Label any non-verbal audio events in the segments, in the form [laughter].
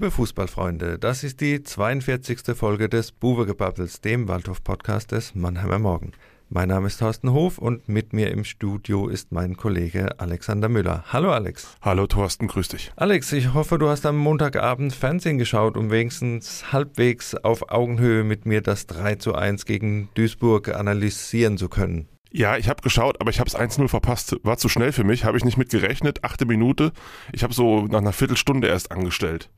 Liebe Fußballfreunde, das ist die 42. Folge des Buwegebabbels, dem Waldhof-Podcast des Mannheimer Morgen. Mein Name ist Thorsten Hof und mit mir im Studio ist mein Kollege Alexander Müller. Hallo Alex. Hallo Thorsten, grüß dich. Alex, ich hoffe, du hast am Montagabend Fernsehen geschaut, um wenigstens halbwegs auf Augenhöhe mit mir das 3 zu 1 gegen Duisburg analysieren zu können. Ja, ich habe geschaut, aber ich habe es 1-0 verpasst. War zu schnell für mich, habe ich nicht mit gerechnet. Achte Minute. Ich habe so nach einer Viertelstunde erst angestellt.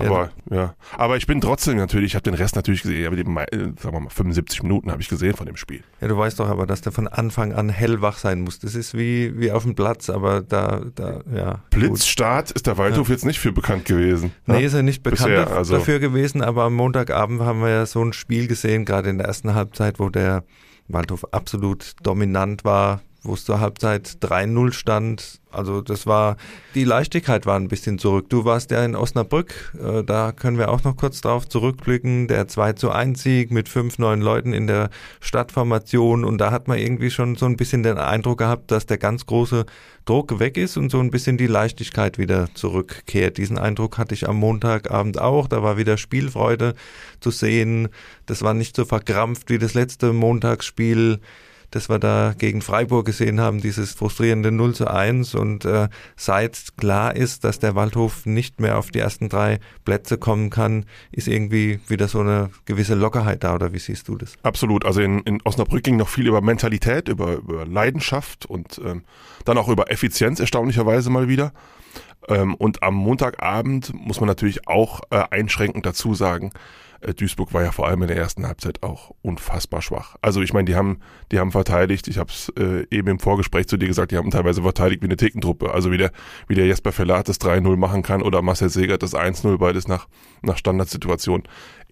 Aber ja, ja. aber ich bin trotzdem natürlich, ich habe den Rest natürlich gesehen, aber die, sagen wir mal 75 Minuten habe ich gesehen von dem Spiel. Ja, du weißt doch aber, dass der von Anfang an hellwach sein muss. Das ist wie, wie auf dem Platz, aber da, da ja. Blitzstart gut. ist der Waldhof ja. jetzt nicht für bekannt gewesen. Nee, ist er nicht bekannt Bisher, also. dafür gewesen, aber am Montagabend haben wir ja so ein Spiel gesehen, gerade in der ersten Halbzeit, wo der Waldhof absolut dominant war, wo es zur Halbzeit 3-0 stand. Also das war, die Leichtigkeit war ein bisschen zurück. Du warst ja in Osnabrück, äh, da können wir auch noch kurz drauf zurückblicken. Der 2 zu 1 Sieg mit fünf neuen Leuten in der Stadtformation und da hat man irgendwie schon so ein bisschen den Eindruck gehabt, dass der ganz große Druck weg ist und so ein bisschen die Leichtigkeit wieder zurückkehrt. Diesen Eindruck hatte ich am Montagabend auch. Da war wieder Spielfreude zu sehen. Das war nicht so verkrampft wie das letzte Montagsspiel das wir da gegen Freiburg gesehen haben, dieses frustrierende 0 zu 1 und äh, seit klar ist, dass der Waldhof nicht mehr auf die ersten drei Plätze kommen kann, ist irgendwie wieder so eine gewisse Lockerheit da oder wie siehst du das? Absolut, also in, in Osnabrück ging noch viel über Mentalität, über, über Leidenschaft und ähm, dann auch über Effizienz erstaunlicherweise mal wieder. Ähm, und am Montagabend muss man natürlich auch äh, einschränkend dazu sagen, Duisburg war ja vor allem in der ersten Halbzeit auch unfassbar schwach. Also ich meine, die haben, die haben verteidigt, ich habe es äh, eben im Vorgespräch zu dir gesagt, die haben teilweise verteidigt wie eine Thekentruppe. Also wie der, wie der Jesper Verlat das 3-0 machen kann oder Marcel Segert das 1-0, beides nach, nach Standardsituation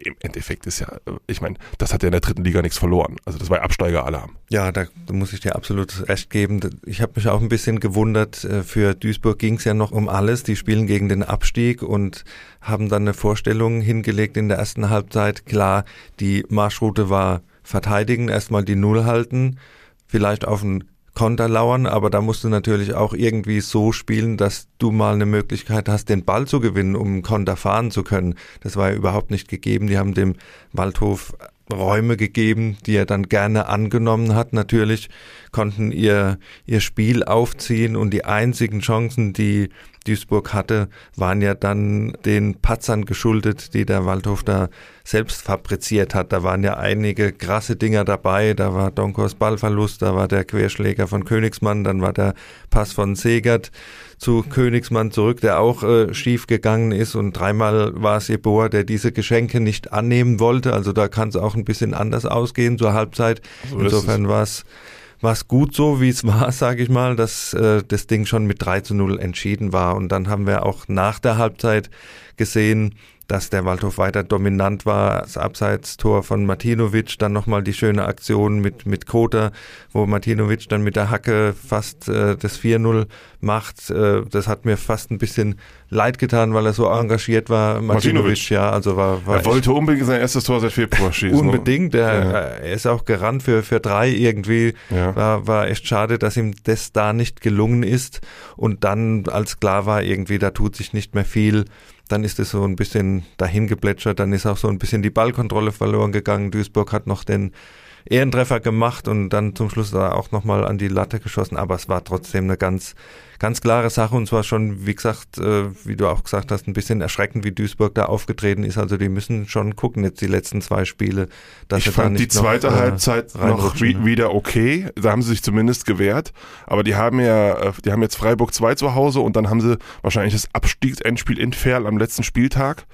im Endeffekt ist ja, ich meine, das hat ja in der dritten Liga nichts verloren. Also das war ja Absteigeralarm. Ja, da muss ich dir absolut recht geben. Ich habe mich auch ein bisschen gewundert. Äh, für Duisburg ging es ja noch um alles. Die spielen gegen den Abstieg und haben dann eine Vorstellung hingelegt in der ersten Halbzeit. Klar, die Marschroute war verteidigen, erstmal die Null halten, vielleicht auf ein Konter lauern, aber da musst du natürlich auch irgendwie so spielen, dass du mal eine Möglichkeit hast, den Ball zu gewinnen, um Konter fahren zu können. Das war ja überhaupt nicht gegeben. Die haben dem Waldhof Räume gegeben, die er dann gerne angenommen hat. Natürlich konnten ihr, ihr Spiel aufziehen und die einzigen Chancen, die Duisburg hatte, waren ja dann den Patzern geschuldet, die der Waldhof da selbst fabriziert hat. Da waren ja einige krasse Dinger dabei. Da war Donkors Ballverlust, da war der Querschläger von Königsmann, dann war der Pass von Segert zu Königsmann zurück, der auch äh, schief gegangen ist und dreimal war es Jeboa, der diese Geschenke nicht annehmen wollte. Also da kann es auch ein bisschen anders ausgehen zur Halbzeit. So Insofern war es war es gut so, wie es [laughs] war, sage ich mal, dass äh, das Ding schon mit 3 zu 0 entschieden war. Und dann haben wir auch nach der Halbzeit gesehen, dass der Waldhof weiter dominant war. Das Abseitstor von Martinovic, dann nochmal die schöne Aktion mit, mit Kota, wo Martinovic dann mit der Hacke fast äh, das 4-0 macht. Äh, das hat mir fast ein bisschen leid getan, weil er so engagiert war. Martinovic, ja, also war, war Er wollte unbedingt sein erstes Tor seit Februar schießen. Unbedingt, er, ja. er ist auch gerannt für, für drei irgendwie. Ja. War, war echt schade, dass ihm das da nicht gelungen ist. Und dann, als klar war, irgendwie, da tut sich nicht mehr viel, dann ist es so ein bisschen dahin geplätschert, dann ist auch so ein bisschen die Ballkontrolle verloren gegangen. Duisburg hat noch den Ehrentreffer gemacht und dann zum Schluss da auch nochmal an die Latte geschossen, aber es war trotzdem eine ganz, ganz klare Sache und zwar schon, wie gesagt, äh, wie du auch gesagt hast, ein bisschen erschreckend, wie Duisburg da aufgetreten ist. Also die müssen schon gucken jetzt die letzten zwei Spiele. Dass ich fand die zweite noch, äh, Halbzeit noch wie, wieder okay. Da haben sie sich zumindest gewehrt. Aber die haben ja, äh, die haben jetzt Freiburg 2 zu Hause und dann haben sie wahrscheinlich das Abstiegsendspiel in Ferl am letzten Spieltag.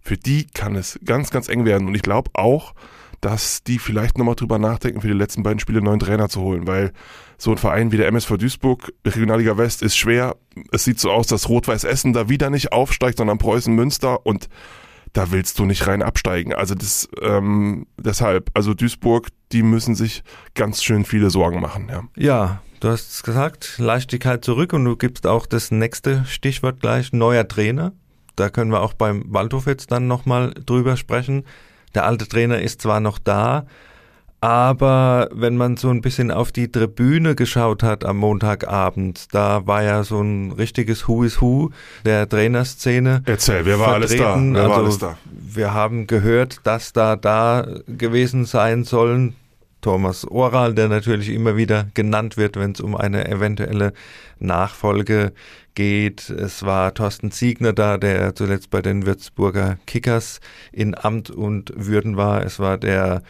Für die kann es ganz, ganz eng werden. Und ich glaube auch, dass die vielleicht nochmal drüber nachdenken, für die letzten beiden Spiele einen neuen Trainer zu holen, weil so ein Verein wie der MSV Duisburg, Regionalliga West, ist schwer. Es sieht so aus, dass Rot-Weiß Essen da wieder nicht aufsteigt, sondern Preußen Münster und da willst du nicht rein absteigen. Also das, ähm, deshalb, also Duisburg, die müssen sich ganz schön viele Sorgen machen, ja. Ja, du hast es gesagt, Leichtigkeit zurück und du gibst auch das nächste Stichwort gleich, neuer Trainer. Da können wir auch beim Waldhof jetzt dann nochmal drüber sprechen. Der alte Trainer ist zwar noch da, Aber wenn man so ein bisschen auf die Tribüne geschaut hat am Montagabend, da war ja so ein richtiges Who is Who der Trainerszene. Erzähl, wer war alles da? Wer also, war alles da? Wir haben gehört, dass da da gewesen sein sollen. Thomas Oral, der natürlich immer wieder genannt wird, wenn es um eine eventuelle Nachfolge geht. Es war Thorsten Siegner da, der zuletzt bei den Würzburger Kickers in Amt und Würden war. Es war der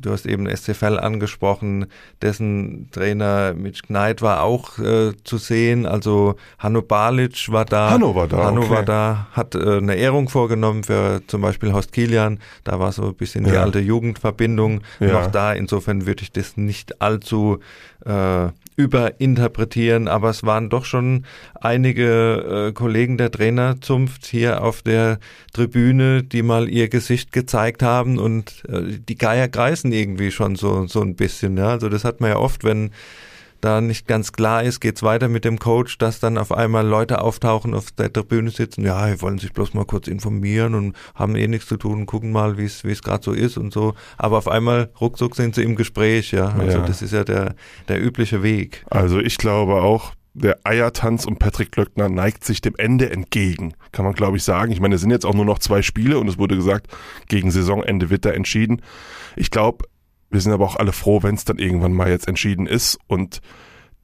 Du hast eben SCFL angesprochen, dessen Trainer Mitch Kneid war auch äh, zu sehen. Also Hanno Balic war da. Hanno war da. Hanno okay. war da, hat äh, eine Ehrung vorgenommen für zum Beispiel Horst Kilian. Da war so ein bisschen ja. die alte Jugendverbindung ja. noch da. Insofern würde ich das nicht allzu äh, überinterpretieren, aber es waren doch schon einige äh, Kollegen der Trainerzunft hier auf der Tribüne, die mal ihr Gesicht gezeigt haben und äh, die Geier kreisen irgendwie schon so, so ein bisschen. Ja? Also das hat man ja oft, wenn da nicht ganz klar ist, geht's weiter mit dem Coach, dass dann auf einmal Leute auftauchen, auf der Tribüne sitzen, ja, die wollen sich bloß mal kurz informieren und haben eh nichts zu tun, gucken mal, wie es wie es gerade so ist und so. Aber auf einmal ruckzuck sind sie im Gespräch, ja. Also ja. das ist ja der, der übliche Weg. Also ich glaube auch, der Eiertanz um Patrick Klöckner neigt sich dem Ende entgegen, kann man glaube ich sagen. Ich meine, es sind jetzt auch nur noch zwei Spiele und es wurde gesagt, gegen Saisonende wird da entschieden. Ich glaube, wir sind aber auch alle froh, wenn es dann irgendwann mal jetzt entschieden ist und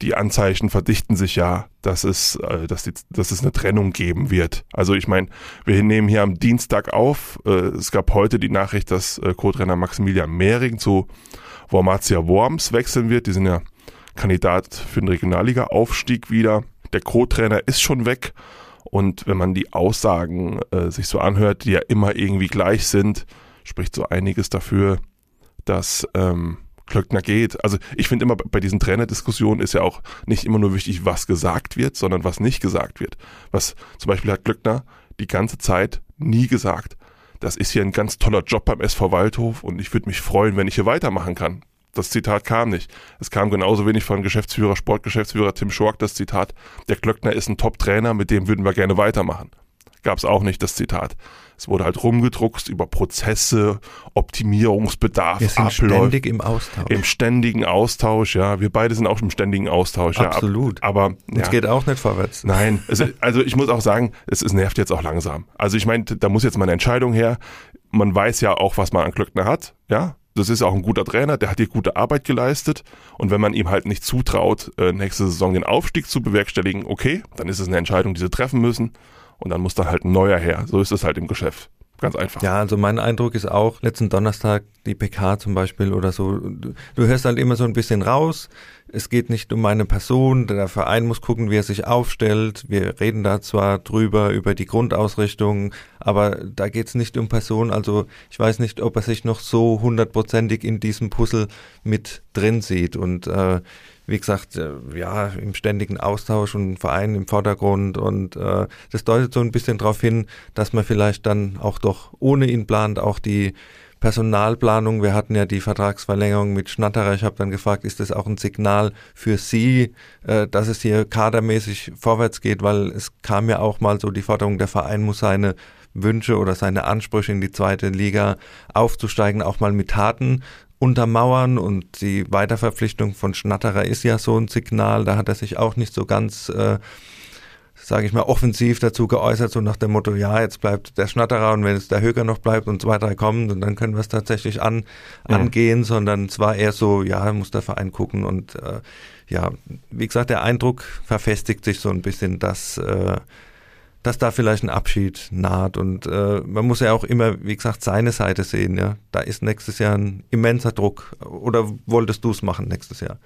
die Anzeichen verdichten sich ja, dass es, äh, dass, die, dass es eine Trennung geben wird. Also ich meine, wir nehmen hier am Dienstag auf. Äh, es gab heute die Nachricht, dass äh, Co-Trainer Maximilian Mehring zu Wormatia Worms wechseln wird. Die sind ja Kandidat für den Regionalliga-Aufstieg wieder. Der Co-Trainer ist schon weg. Und wenn man die Aussagen äh, sich so anhört, die ja immer irgendwie gleich sind, spricht so einiges dafür, dass ähm, Klöckner geht. Also ich finde immer bei diesen Trainerdiskussionen ist ja auch nicht immer nur wichtig, was gesagt wird, sondern was nicht gesagt wird. Was zum Beispiel hat Klöckner die ganze Zeit nie gesagt. Das ist hier ein ganz toller Job beim SV Waldhof und ich würde mich freuen, wenn ich hier weitermachen kann. Das Zitat kam nicht. Es kam genauso wenig von Geschäftsführer, Sportgeschäftsführer Tim Schork das Zitat, der Klöckner ist ein Top-Trainer, mit dem würden wir gerne weitermachen gab es auch nicht das Zitat. Es wurde halt rumgedruckst über Prozesse, Optimierungsbedarf, Wir sind Abläufe, ständig im Austausch. Im ständigen Austausch, ja. Wir beide sind auch im ständigen Austausch. Absolut. Ja. Aber ja. es geht auch nicht vorwärts. Nein, es, also ich muss auch sagen, es, es nervt jetzt auch langsam. Also ich meine, da muss jetzt mal eine Entscheidung her. Man weiß ja auch, was man an Klöckner hat, ja. Das ist auch ein guter Trainer, der hat hier gute Arbeit geleistet. Und wenn man ihm halt nicht zutraut, äh, nächste Saison den Aufstieg zu bewerkstelligen, okay, dann ist es eine Entscheidung, die sie treffen müssen und dann muss da halt ein neuer her. So ist es halt im Geschäft. Ganz einfach. Ja, also mein Eindruck ist auch, letzten Donnerstag die PK zum Beispiel oder so, du, du hörst halt immer so ein bisschen raus. Es geht nicht um meine Person, der Verein muss gucken, wie er sich aufstellt. Wir reden da zwar drüber, über die Grundausrichtung, aber da geht's nicht um Person. Also ich weiß nicht, ob er sich noch so hundertprozentig in diesem Puzzle mit drin sieht. Und äh, wie gesagt, äh, ja, im ständigen Austausch und Verein im Vordergrund und äh, das deutet so ein bisschen darauf hin, dass man vielleicht dann auch doch ohne ihn plant, auch die Personalplanung, wir hatten ja die Vertragsverlängerung mit Schnatterer, ich habe dann gefragt, ist das auch ein Signal für Sie, äh, dass es hier kadermäßig vorwärts geht, weil es kam ja auch mal so die Forderung, der Verein muss seine Wünsche oder seine Ansprüche in die zweite Liga aufzusteigen, auch mal mit Taten untermauern und die Weiterverpflichtung von Schnatterer ist ja so ein Signal, da hat er sich auch nicht so ganz, äh, sage ich mal, offensiv dazu geäußert, so nach dem Motto, ja, jetzt bleibt der Schnatterer und wenn es der Höger noch bleibt und zwei, drei kommen, und dann können wir es tatsächlich an, ja. angehen, sondern es war eher so, ja, muss der Verein gucken und äh, ja, wie gesagt, der Eindruck verfestigt sich so ein bisschen, dass äh, dass da vielleicht ein Abschied naht. Und äh, man muss ja auch immer, wie gesagt, seine Seite sehen. Ja, da ist nächstes Jahr ein immenser Druck. Oder wolltest du es machen nächstes Jahr?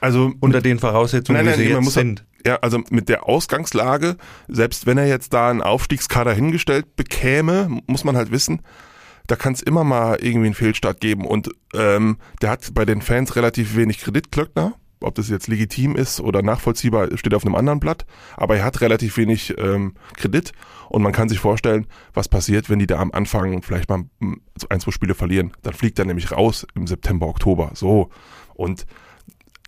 Also unter den Voraussetzungen, nein, nein, wie sie jetzt sind. Ja, also mit der Ausgangslage, selbst wenn er jetzt da einen Aufstiegskader hingestellt bekäme, muss man halt wissen, da kann es immer mal irgendwie einen Fehlstart geben. Und ähm, der hat bei den Fans relativ wenig Kredit, Klöckner ob das jetzt legitim ist oder nachvollziehbar, steht auf einem anderen Blatt. Aber er hat relativ wenig ähm, Kredit und man kann sich vorstellen, was passiert, wenn die da am Anfang vielleicht mal ein, zwei Spiele verlieren. Dann fliegt er nämlich raus im September, Oktober. So. Und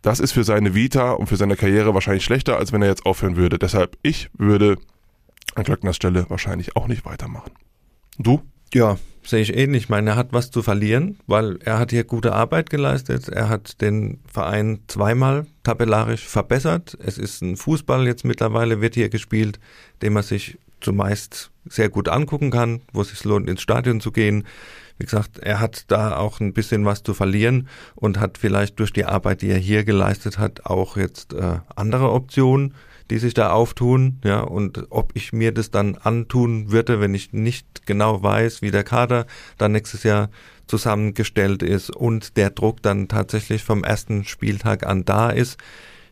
das ist für seine Vita und für seine Karriere wahrscheinlich schlechter, als wenn er jetzt aufhören würde. Deshalb, ich würde an Glöckners Stelle wahrscheinlich auch nicht weitermachen. Du? Ja, sehe ich ähnlich. Ich meine, er hat was zu verlieren, weil er hat hier gute Arbeit geleistet. Er hat den Verein zweimal tabellarisch verbessert. Es ist ein Fußball jetzt mittlerweile, wird hier gespielt, den man sich zumeist sehr gut angucken kann, wo es sich lohnt, ins Stadion zu gehen. Wie gesagt, er hat da auch ein bisschen was zu verlieren und hat vielleicht durch die Arbeit, die er hier geleistet hat, auch jetzt äh, andere Optionen die sich da auftun, ja, und ob ich mir das dann antun würde, wenn ich nicht genau weiß, wie der Kader dann nächstes Jahr zusammengestellt ist und der Druck dann tatsächlich vom ersten Spieltag an da ist.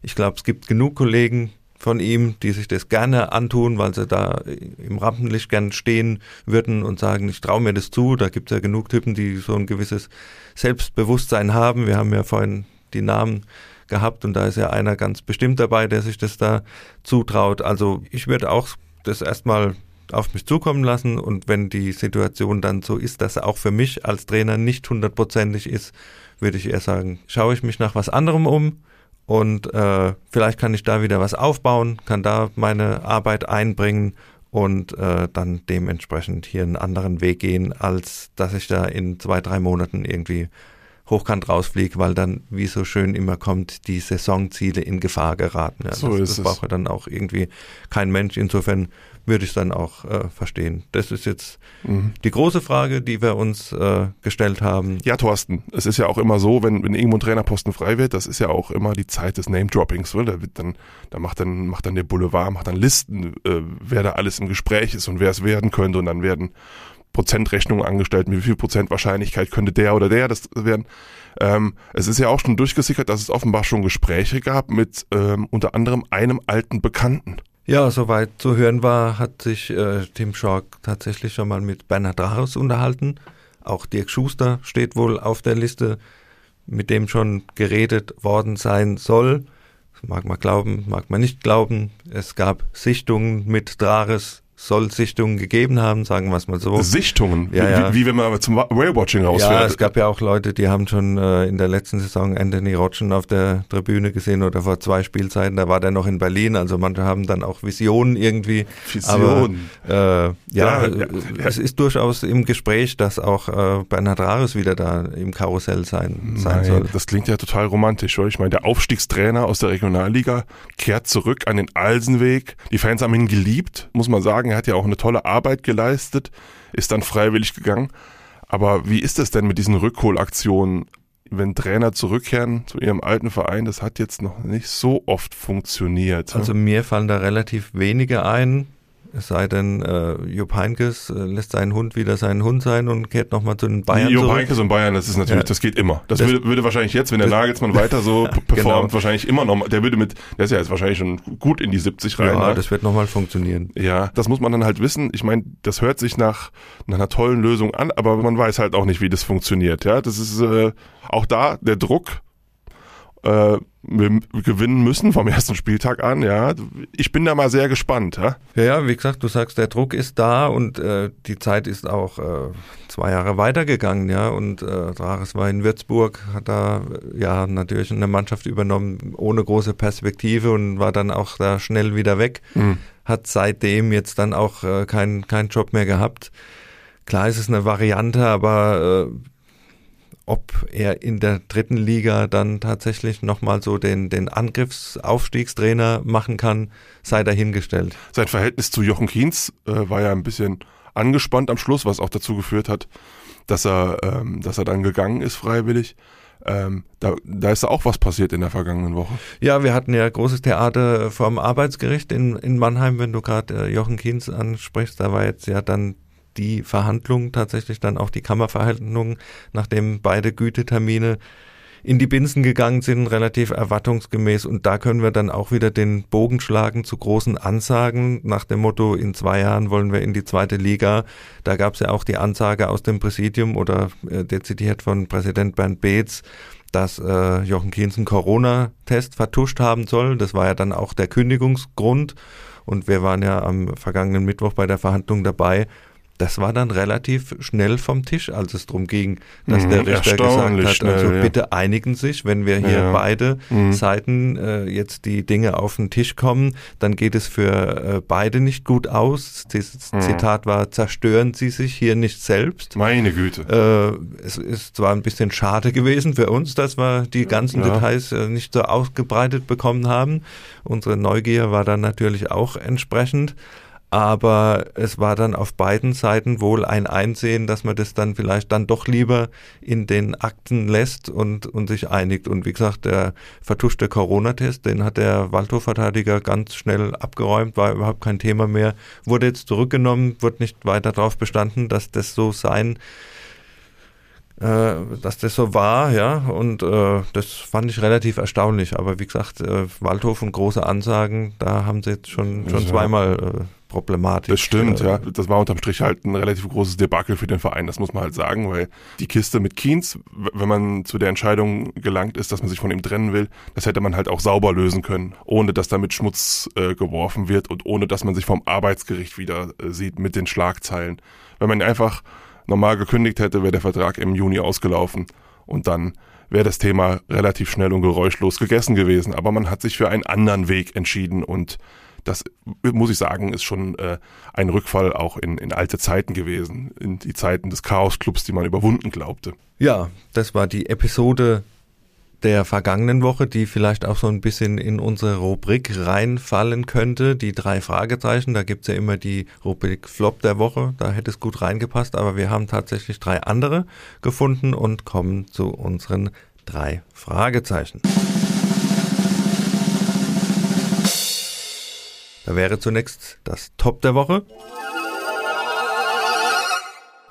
Ich glaube, es gibt genug Kollegen von ihm, die sich das gerne antun, weil sie da im Rampenlicht gern stehen würden und sagen, ich traue mir das zu. Da gibt es ja genug Typen, die so ein gewisses Selbstbewusstsein haben. Wir haben ja vorhin die Namen gehabt und da ist ja einer ganz bestimmt dabei, der sich das da zutraut. Also ich würde auch das erstmal auf mich zukommen lassen und wenn die Situation dann so ist, dass er auch für mich als Trainer nicht hundertprozentig ist, würde ich eher sagen, schaue ich mich nach was anderem um und äh, vielleicht kann ich da wieder was aufbauen, kann da meine Arbeit einbringen und äh, dann dementsprechend hier einen anderen Weg gehen, als dass ich da in zwei, drei Monaten irgendwie hochkant rausfliege, weil dann, wie so schön immer kommt, die Saisonziele in Gefahr geraten. Ja, so das, ist das braucht es. ja dann auch irgendwie kein Mensch. Insofern würde ich es dann auch äh, verstehen. Das ist jetzt mhm. die große Frage, die wir uns äh, gestellt haben. Ja, Thorsten, es ist ja auch immer so, wenn, wenn irgendwo ein Trainerposten frei wird, das ist ja auch immer die Zeit des Name-Droppings. Da, dann, da macht dann, macht dann der Boulevard, macht dann Listen, äh, wer da alles im Gespräch ist und wer es werden könnte und dann werden Prozentrechnungen angestellt, mit wie viel Prozent Wahrscheinlichkeit könnte der oder der das werden. Ähm, es ist ja auch schon durchgesickert, dass es offenbar schon Gespräche gab mit ähm, unter anderem einem alten Bekannten. Ja, soweit zu hören war, hat sich äh, Tim Schork tatsächlich schon mal mit Bernhard Rares unterhalten. Auch Dirk Schuster steht wohl auf der Liste, mit dem schon geredet worden sein soll. Das mag man glauben, mag man nicht glauben. Es gab Sichtungen mit Drares soll Sichtungen gegeben haben, sagen wir es mal so. Sichtungen? Ja, wie, ja. wie, wenn man zum Whale-Watching rausfährt. Ja, es gab ja auch Leute, die haben schon äh, in der letzten Saison Anthony Rotschen auf der Tribüne gesehen oder vor zwei Spielzeiten, da war der noch in Berlin, also manche haben dann auch Visionen irgendwie. Visionen. Äh, ja, ja, ja, es ist durchaus im Gespräch, dass auch äh, Bernhard Rares wieder da im Karussell sein, sein Nein, soll. Das klingt ja total romantisch, oder? Ich meine, der Aufstiegstrainer aus der Regionalliga kehrt zurück an den Alsenweg. Die Fans haben ihn geliebt, muss man sagen. Er hat ja auch eine tolle Arbeit geleistet, ist dann freiwillig gegangen. Aber wie ist es denn mit diesen Rückholaktionen, wenn Trainer zurückkehren zu ihrem alten Verein? Das hat jetzt noch nicht so oft funktioniert. Also mir fallen da relativ wenige ein. Es sei denn, äh, Jupp Heinkes äh, lässt seinen Hund wieder seinen Hund sein und kehrt nochmal zu den Bayern Jupp zurück. Heinkes und Bayern, das ist natürlich, Ja. das geht immer. Das, Das- würde, würde wahrscheinlich jetzt, wenn der Nagelsmann weiter so [laughs] performt, Genau. wahrscheinlich immer noch, der würde mit, der ist ja jetzt wahrscheinlich schon gut in die 70 rein. Ja, ne? das wird nochmal funktionieren. Ja, das muss man dann halt wissen. Ich meine, das hört sich nach, nach einer tollen Lösung an, aber man weiß halt auch nicht, wie das funktioniert. Ja, das ist äh, auch da der Druck. Äh, wir gewinnen müssen vom ersten Spieltag an. Ja, ich bin da mal sehr gespannt. Ja, Ja, ja, wie gesagt, du sagst, der Druck ist da und äh, die Zeit ist auch äh, zwei Jahre weitergegangen, ja. Und äh, Drares war in Würzburg, hat da äh, ja natürlich eine Mannschaft übernommen ohne große Perspektive und war dann auch da schnell wieder weg. Hat seitdem jetzt dann auch äh, keinen keinen Job mehr gehabt. Klar ist es eine Variante, aber äh, ob er in der dritten Liga dann tatsächlich nochmal so den, den Angriffsaufstiegstrainer machen kann, sei dahingestellt. sein Verhältnis zu Jochen Kienz äh, war ja ein bisschen angespannt am Schluss, was auch dazu geführt hat, dass er, ähm, dass er dann gegangen ist freiwillig. Ähm, da, da ist auch was passiert in der vergangenen Woche. Ja, wir hatten ja großes Theater vom Arbeitsgericht in, in Mannheim, wenn du gerade äh, Jochen Kienz ansprichst. Da war jetzt ja dann die Verhandlung, tatsächlich dann auch die Kammerverhandlung, nachdem beide Gütetermine in die Binsen gegangen sind, relativ erwartungsgemäß. Und da können wir dann auch wieder den Bogen schlagen zu großen Ansagen nach dem Motto, in zwei Jahren wollen wir in die zweite Liga. Da gab es ja auch die Ansage aus dem Präsidium oder äh, dezidiert von Präsident Bernd Beetz, dass äh, Jochen Kienz einen Corona-Test vertuscht haben soll. Das war ja dann auch der Kündigungsgrund. Und wir waren ja am vergangenen Mittwoch bei der Verhandlung dabei. Das war dann relativ schnell vom Tisch, als es darum ging, dass mhm, der Richter gesagt hat, schnell, also ja. bitte einigen sich, wenn wir hier ja. beide mhm. Seiten äh, jetzt die Dinge auf den Tisch kommen, dann geht es für äh, beide nicht gut aus. Das mhm. Zitat war, zerstören Sie sich hier nicht selbst. Meine Güte. Äh, es ist zwar ein bisschen schade gewesen für uns, dass wir die ganzen ja. Details äh, nicht so ausgebreitet bekommen haben. Unsere Neugier war dann natürlich auch entsprechend aber es war dann auf beiden Seiten wohl ein Einsehen, dass man das dann vielleicht dann doch lieber in den Akten lässt und, und sich einigt. Und wie gesagt, der vertuschte Corona-Test, den hat der Waldhofverteidiger ganz schnell abgeräumt, war überhaupt kein Thema mehr, wurde jetzt zurückgenommen, wird nicht weiter darauf bestanden, dass das so sein äh, dass das so war, ja, und äh, das fand ich relativ erstaunlich. Aber wie gesagt, äh, Waldhof und große Ansagen, da haben sie jetzt schon, schon ja. zweimal problematisch. Das stimmt, äh, ja. Das war unterm Strich halt ein relativ großes Debakel für den Verein, das muss man halt sagen, weil die Kiste mit Kienz, wenn man zu der Entscheidung gelangt ist, dass man sich von ihm trennen will, das hätte man halt auch sauber lösen können, ohne dass damit Schmutz äh, geworfen wird und ohne dass man sich vom Arbeitsgericht wieder äh, sieht mit den Schlagzeilen. Wenn man einfach normal gekündigt hätte, wäre der Vertrag im Juni ausgelaufen und dann wäre das Thema relativ schnell und geräuschlos gegessen gewesen. Aber man hat sich für einen anderen Weg entschieden und das muss ich sagen, ist schon äh, ein Rückfall auch in, in alte Zeiten gewesen, in die Zeiten des Chaos-Clubs, die man überwunden glaubte. Ja, das war die Episode der vergangenen Woche, die vielleicht auch so ein bisschen in unsere Rubrik reinfallen könnte. Die drei Fragezeichen, da gibt's ja immer die Rubrik Flop der Woche, da hätte es gut reingepasst, aber wir haben tatsächlich drei andere gefunden und kommen zu unseren drei Fragezeichen. Da wäre zunächst das Top der Woche.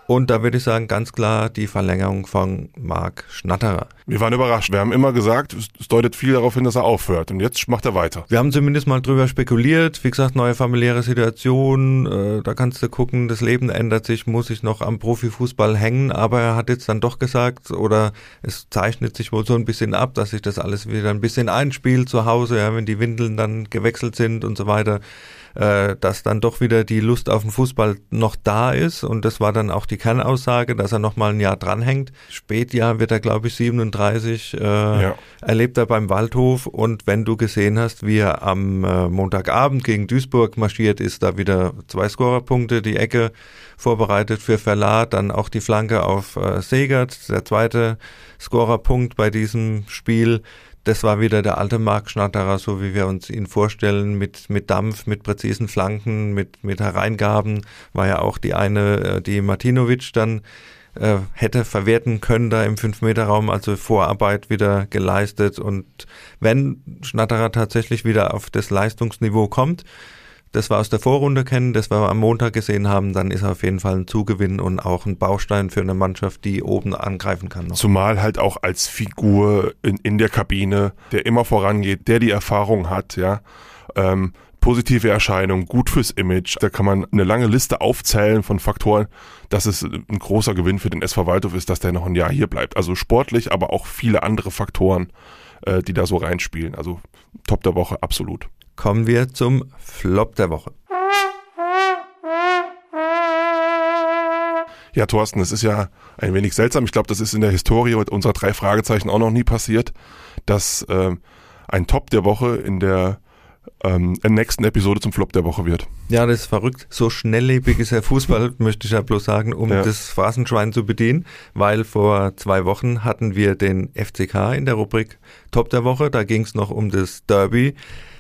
Und da würde ich sagen, ganz klar die Verlängerung von Marc Schnatterer. Wir waren überrascht. Wir haben immer gesagt, es deutet viel darauf hin, dass er aufhört. Und jetzt macht er weiter. Wir haben zumindest mal drüber spekuliert. Wie gesagt, neue familiäre Situation. Äh, da kannst du gucken, das Leben ändert sich, muss sich noch am Profifußball hängen. Aber er hat jetzt dann doch gesagt, oder es zeichnet sich wohl so ein bisschen ab, dass sich das alles wieder ein bisschen einspielt zu Hause, ja, wenn die Windeln dann gewechselt sind und so weiter äh, dass dann doch wieder die Lust auf den Fußball noch da ist. Und das war dann auch die Kernaussage, dass er noch mal ein Jahr dranhängt. Spätjahr wird er, glaube ich, 37, äh, ja. erlebt er beim Waldhof. Und wenn du gesehen hast, wie er am äh, Montagabend gegen Duisburg marschiert ist, da wieder zwei Scorerpunkte, die Ecke vorbereitet für Verlat, dann auch die Flanke auf äh, Segert, der zweite Scorerpunkt bei diesem Spiel das war wieder der alte Marc Schnatterer, so wie wir uns ihn vorstellen, mit, mit Dampf, mit präzisen Flanken, mit, mit Hereingaben, war ja auch die eine, äh, die Martinovic dann äh, hätte verwerten können da im 5-Meter-Raum, also Vorarbeit wieder geleistet. Und wenn Schnatterer tatsächlich wieder auf das Leistungsniveau kommt, das wir aus der Vorrunde kennen, das wir am Montag gesehen haben, dann ist er auf jeden Fall ein Zugewinn und auch ein Baustein für eine Mannschaft, die oben angreifen kann. Noch. Zumal halt auch als Figur in, in der Kabine, der immer vorangeht, der die Erfahrung hat, ja. Ähm, positive Erscheinung, gut fürs Image. Da kann man eine lange Liste aufzählen von Faktoren, dass es ein großer Gewinn für den SV Waldhof ist, dass der noch ein Jahr hier bleibt. Also sportlich, aber auch viele andere Faktoren, äh, die da so reinspielen. Also Top der Woche, absolut kommen wir zum Flop der Woche. Ja, Thorsten, es ist ja ein wenig seltsam. Ich glaube, das ist in der Historie unserer drei Fragezeichen auch noch nie passiert, dass äh, ein Top der Woche in der ähm, nächsten Episode zum Flop der Woche wird. Ja, das ist verrückt. So schnelllebig ist der Fußball, möchte ich ja bloß sagen, um ja. das Phrasenschwein zu bedienen, weil vor zwei Wochen hatten wir den FCK in der Rubrik Top der Woche. Da ging es noch um das Derby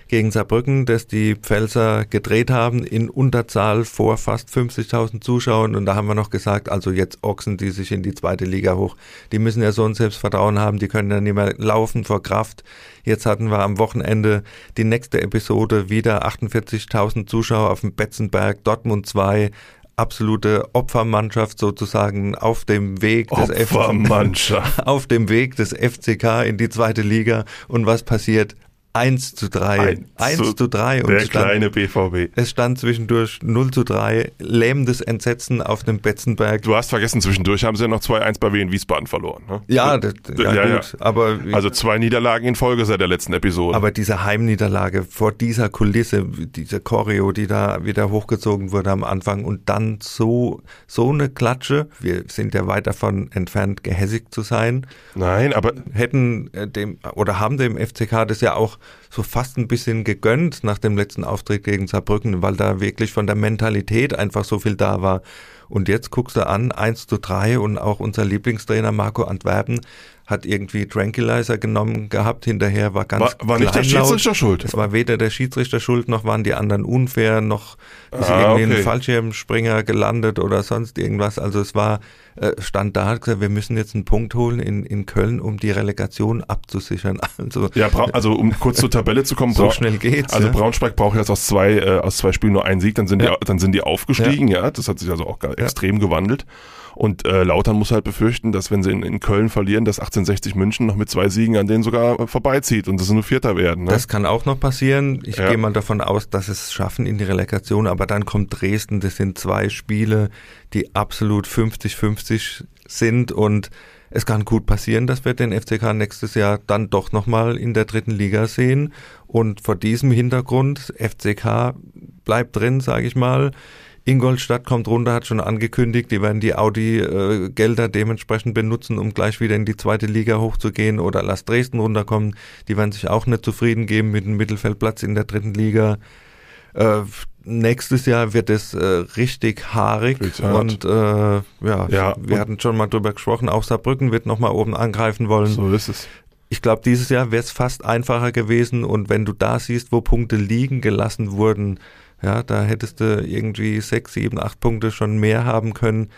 gegen Saarbrücken, das die Pfälzer gedreht haben in Unterzahl vor fast 50.000 Zuschauern. Und da haben wir noch gesagt, also jetzt Ochsen, die sich in die zweite Liga hoch, die müssen ja so ein Selbstvertrauen haben, die können ja nicht mehr laufen vor Kraft. Jetzt hatten wir am Wochenende die nächste Episode wieder 48.000 Zuschauer auf dem Betzenberg, Dortmund 2, absolute Opfermannschaft sozusagen auf dem Weg des Opfermannschaft. [laughs] auf dem Weg des FCK in die zweite Liga und was passiert? 1 zu 3. 1, zu, zu 3. Und der stand, kleine BVB. Es stand zwischendurch 0 zu 3. Lähmendes Entsetzen auf dem Betzenberg. Du hast vergessen, zwischendurch haben sie ja noch 2-1 bei Wien Wiesbaden verloren. Ne? Ja, das, ja, ja, gut. Ja. Aber, also zwei Niederlagen in Folge seit der letzten Episode. Aber diese Heimniederlage vor dieser Kulisse, diese Choreo, die da wieder hochgezogen wurde am Anfang und dann so, so eine Klatsche. Wir sind ja weit davon entfernt, gehässig zu sein. Nein, aber. Hätten äh, dem, oder haben dem FCK das ja auch so fast ein bisschen gegönnt nach dem letzten Auftritt gegen Saarbrücken, weil da wirklich von der Mentalität einfach so viel da war. Und jetzt guckst du an, 1 zu 3 und auch unser Lieblingstrainer Marco Antwerpen hat irgendwie Tranquilizer genommen gehabt, hinterher war ganz War, war nicht der Schiedsrichter schuld? Es war weder der Schiedsrichter schuld, noch waren die anderen unfair, noch ist ah, irgendwie okay. ein Fallschirmspringer gelandet oder sonst irgendwas. Also es war, äh, stand da, hat gesagt, wir müssen jetzt einen Punkt holen in, in Köln, um die Relegation abzusichern. [laughs] Also, ja, also um kurz zur Tabelle zu kommen. so schnell geht's. Also ja. Braunschweig braucht jetzt aus zwei, äh, aus zwei Spielen nur einen Sieg, dann sind, ja. die, dann sind die aufgestiegen, ja. ja. Das hat sich also auch extrem gewandelt. Und äh, Lautern muss halt befürchten, dass wenn sie in, in Köln verlieren, dass 1860 München noch mit zwei Siegen an denen sogar vorbeizieht und das nur Vierter werden. Ne? Das kann auch noch passieren. Ich ja. gehe mal davon aus, dass es schaffen in die Relegation, aber dann kommt Dresden. Das sind zwei Spiele, die absolut 50-50 sind und es kann gut passieren, dass wir den FCK nächstes Jahr dann doch nochmal in der dritten Liga sehen. Und vor diesem Hintergrund, FCK bleibt drin, sage ich mal. Ingolstadt kommt runter, hat schon angekündigt, die werden die Audi-Gelder äh, dementsprechend benutzen, um gleich wieder in die zweite Liga hochzugehen. Oder lass Dresden runterkommen, die werden sich auch nicht zufrieden geben mit einem Mittelfeldplatz in der dritten Liga. Äh, nächstes Jahr wird es äh, richtig haarig und äh, ja, ja, wir hatten schon mal drüber gesprochen, auch Saarbrücken wird nochmal oben angreifen wollen. So ist es. Ich glaube, dieses Jahr wäre es fast einfacher gewesen und wenn du da siehst, wo Punkte liegen gelassen wurden, ja, da hättest du irgendwie sechs, sieben, acht Punkte schon mehr haben können.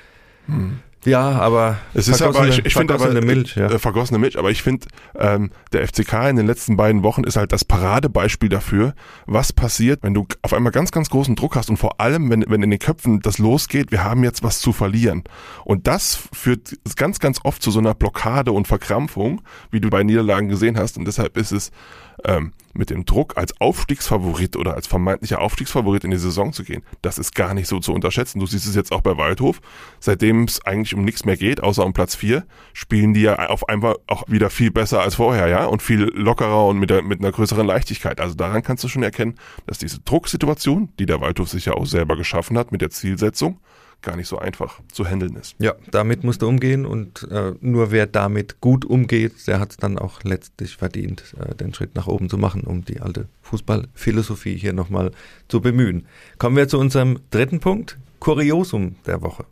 Hm. Ja, aber es ist aber ich, ich finde aber Milch, ja. äh, vergossene Milch, aber ich finde ähm, der FCK in den letzten beiden Wochen ist halt das Paradebeispiel dafür, was passiert, wenn du auf einmal ganz ganz großen Druck hast und vor allem wenn wenn in den Köpfen das losgeht, wir haben jetzt was zu verlieren und das führt ganz ganz oft zu so einer Blockade und Verkrampfung, wie du bei Niederlagen gesehen hast und deshalb ist es ähm, mit dem Druck als Aufstiegsfavorit oder als vermeintlicher Aufstiegsfavorit in die Saison zu gehen, das ist gar nicht so zu unterschätzen. Du siehst es jetzt auch bei Waldhof, seitdem es eigentlich um nichts mehr geht, außer um Platz vier, spielen die ja auf einmal auch wieder viel besser als vorher, ja, und viel lockerer und mit, der, mit einer größeren Leichtigkeit. Also daran kannst du schon erkennen, dass diese Drucksituation, die der Waldhof sich ja auch selber geschaffen hat mit der Zielsetzung, gar nicht so einfach zu handeln ist. Ja, damit musst du umgehen und äh, nur wer damit gut umgeht, der hat es dann auch letztlich verdient, äh, den Schritt nach oben zu machen, um die alte Fußballphilosophie hier nochmal zu bemühen. Kommen wir zu unserem dritten Punkt, Kuriosum der Woche.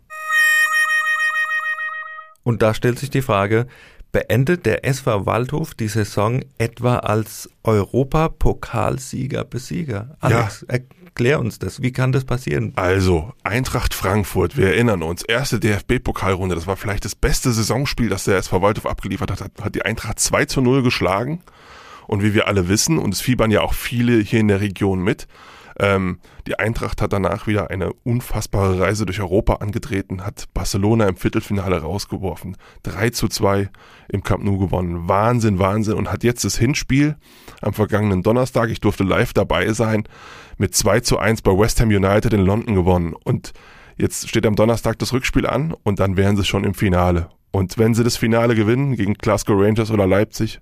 Und da stellt sich die Frage, beendet der SV Waldhof die Saison etwa als Europapokalsieger-Besieger? Alex, ja. Erklär uns das. Wie kann das passieren? Also, Eintracht Frankfurt, wir erinnern uns, erste DFB-Pokalrunde, das war vielleicht das beste Saisonspiel, das der SV Waldhof abgeliefert hat, hat die Eintracht 2 zu 0 geschlagen. Und wie wir alle wissen, und es fiebern ja auch viele hier in der Region mit, ähm, die Eintracht hat danach wieder eine unfassbare Reise durch Europa angetreten, hat Barcelona im Viertelfinale rausgeworfen, 3 zu 2 im Camp Nou gewonnen. Wahnsinn, Wahnsinn. Und hat jetzt das Hinspiel am vergangenen Donnerstag, ich durfte live dabei sein, mit 2 zu 1 bei West Ham United in London gewonnen. Und jetzt steht am Donnerstag das Rückspiel an und dann wären sie schon im Finale. Und wenn sie das Finale gewinnen gegen Glasgow Rangers oder Leipzig,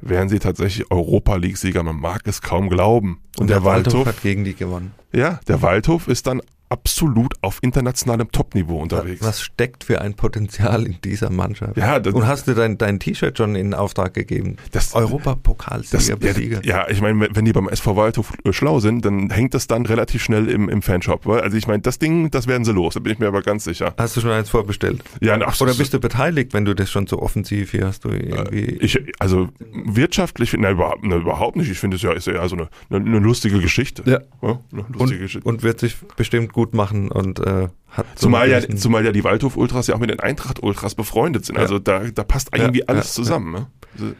wären sie tatsächlich Europa League-Sieger. Man mag es kaum glauben. Und, Und der, der Waldhof, Waldhof hat gegen die gewonnen. Ja, der Waldhof ist dann absolut auf internationalem Topniveau unterwegs. Was steckt für ein Potenzial in dieser Mannschaft? Ja, das, und hast du dein, dein T-Shirt schon in Auftrag gegeben? Das Europapokalsieger, ja, ja, ich meine, wenn die beim SV Waldhof äh, schlau sind, dann hängt das dann relativ schnell im, im Fanshop. Also ich meine, das Ding, das werden sie los, da bin ich mir aber ganz sicher. Hast du schon eins vorbestellt? Ja, ach, Oder bist du beteiligt, wenn du das schon so offensiv hier hast? Du irgendwie äh, ich, also wirtschaftlich, nein, überhaupt, nein, überhaupt nicht. Ich finde es ja ist ja so eine, eine, eine lustige Geschichte. Ja. ja eine lustige und, Geschichte. und wird sich bestimmt gut gut machen und äh, hat. Zumal, ja, zumal ja die Waldhof-Ultras ja auch mit den Eintracht-Ultras befreundet sind. Ja. Also da, da passt irgendwie ja, alles zusammen. Ne?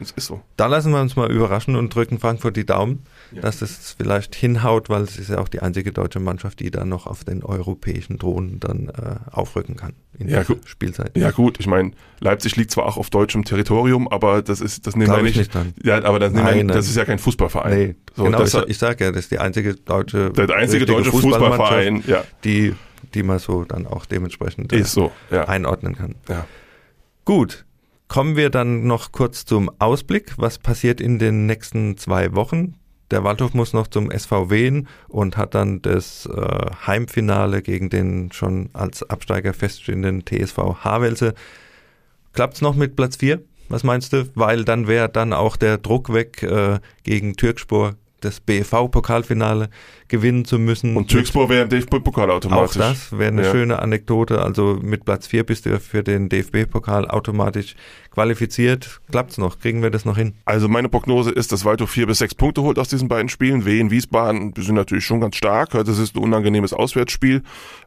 Das ist so. Da lassen wir uns mal überraschen und drücken Frankfurt die Daumen, dass es vielleicht hinhaut, weil es ist ja auch die einzige deutsche Mannschaft, die dann noch auf den europäischen Drohnen dann äh, aufrücken kann in der Spielzeit. Ja gut, ich meine, Leipzig liegt zwar auch auf deutschem Territorium, aber das ist das nehmen wir nicht. nicht. Ja, aber das, nein, wir, das ist ja kein Fußballverein. Nee, so, genau, ich, ich sage ja, das ist die einzige deutsche der einzige deutsche Fußballverein, ja. die die man so dann auch dementsprechend äh, so, ja. einordnen kann. Ja. Gut, Kommen wir dann noch kurz zum Ausblick. Was passiert in den nächsten zwei Wochen? Der Waldhof muss noch zum SVW und hat dann das äh, Heimfinale gegen den schon als Absteiger feststehenden TSV Havelse. Klappt's noch mit Platz 4? Was meinst du? Weil dann wäre dann auch der Druck weg äh, gegen Türkspor das BFV-Pokalfinale gewinnen zu müssen. Und Türkspor wäre im DFB-Pokal automatisch. Auch das wäre eine ja. schöne Anekdote. Also mit Platz 4 bist du für den DFB-Pokal automatisch qualifiziert. Klappt's noch? Kriegen wir das noch hin? Also meine Prognose ist, dass Waldhof vier bis sechs Punkte holt aus diesen beiden Spielen. Wien, Wiesbaden sind natürlich schon ganz stark. Das ist ein unangenehmes Auswärtsspiel.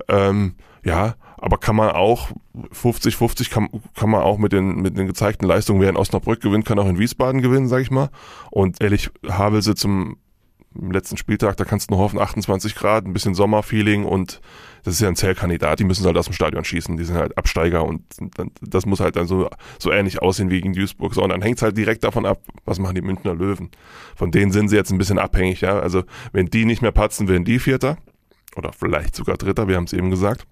Ähm, ja, aber kann man auch 50-50 kann, kann man auch mit den, mit den gezeigten Leistungen, wer in Osnabrück gewinnt, kann auch in Wiesbaden gewinnen, sag ich mal. Und ehrlich, Havelse zum letzten Spieltag, da kannst du nur hoffen, 28 Grad, ein bisschen Sommerfeeling und das ist ja ein Zellkandidat, die müssen halt aus dem Stadion schießen, die sind halt Absteiger und das muss halt dann so, so ähnlich aussehen wie gegen Duisburg. So, und dann hängt es halt direkt davon ab, was machen die Münchner Löwen. Von denen sind sie jetzt ein bisschen abhängig, ja. Also wenn die nicht mehr patzen, werden die Vierter oder vielleicht sogar Dritter, wir haben es eben gesagt.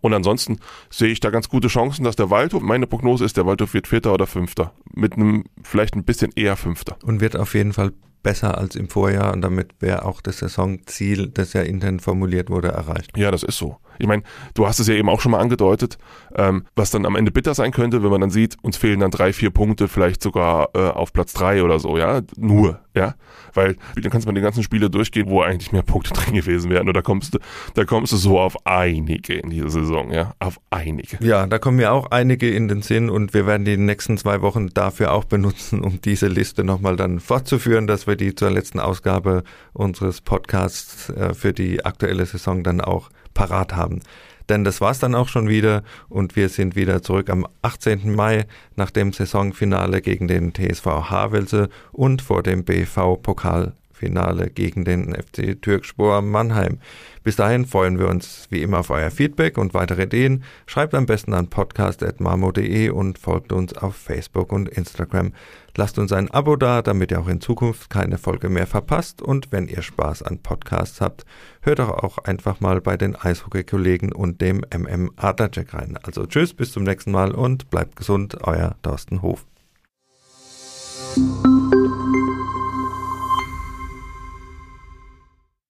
Und ansonsten sehe ich da ganz gute Chancen, dass der Waldhof, meine Prognose ist, der Waldhof wird Vierter oder Fünfter. Mit einem vielleicht ein bisschen eher Fünfter. Und wird auf jeden Fall besser als im Vorjahr und damit wäre auch das Saisonziel, das ja intern formuliert wurde, erreicht. Ja, das ist so. Ich meine, du hast es ja eben auch schon mal angedeutet, ähm, was dann am Ende bitter sein könnte, wenn man dann sieht, uns fehlen dann drei, vier Punkte, vielleicht sogar äh, auf Platz drei oder so, ja, nur, ja, weil dann kannst du mal die ganzen Spiele durchgehen, wo eigentlich mehr Punkte [laughs] drin gewesen wären. Und da kommst du, da kommst du so auf einige in dieser Saison, ja, auf einige. Ja, da kommen mir auch einige in den Sinn und wir werden die nächsten zwei Wochen dafür auch benutzen, um diese Liste nochmal dann fortzuführen, dass wir die zur letzten Ausgabe unseres Podcasts äh, für die aktuelle Saison dann auch parat haben. Denn das war's dann auch schon wieder und wir sind wieder zurück am 18. Mai nach dem Saisonfinale gegen den TSV Havelse und vor dem BV Pokalfinale gegen den FC Türkspor Mannheim. Bis dahin freuen wir uns wie immer auf euer Feedback und weitere Ideen. Schreibt am besten an podcast.marmo.de und folgt uns auf Facebook und Instagram. Lasst uns ein Abo da, damit ihr auch in Zukunft keine Folge mehr verpasst. Und wenn ihr Spaß an Podcasts habt, hört doch auch einfach mal bei den Eishockey-Kollegen und dem MM Adlercheck rein. Also tschüss, bis zum nächsten Mal und bleibt gesund, euer Thorsten Hof.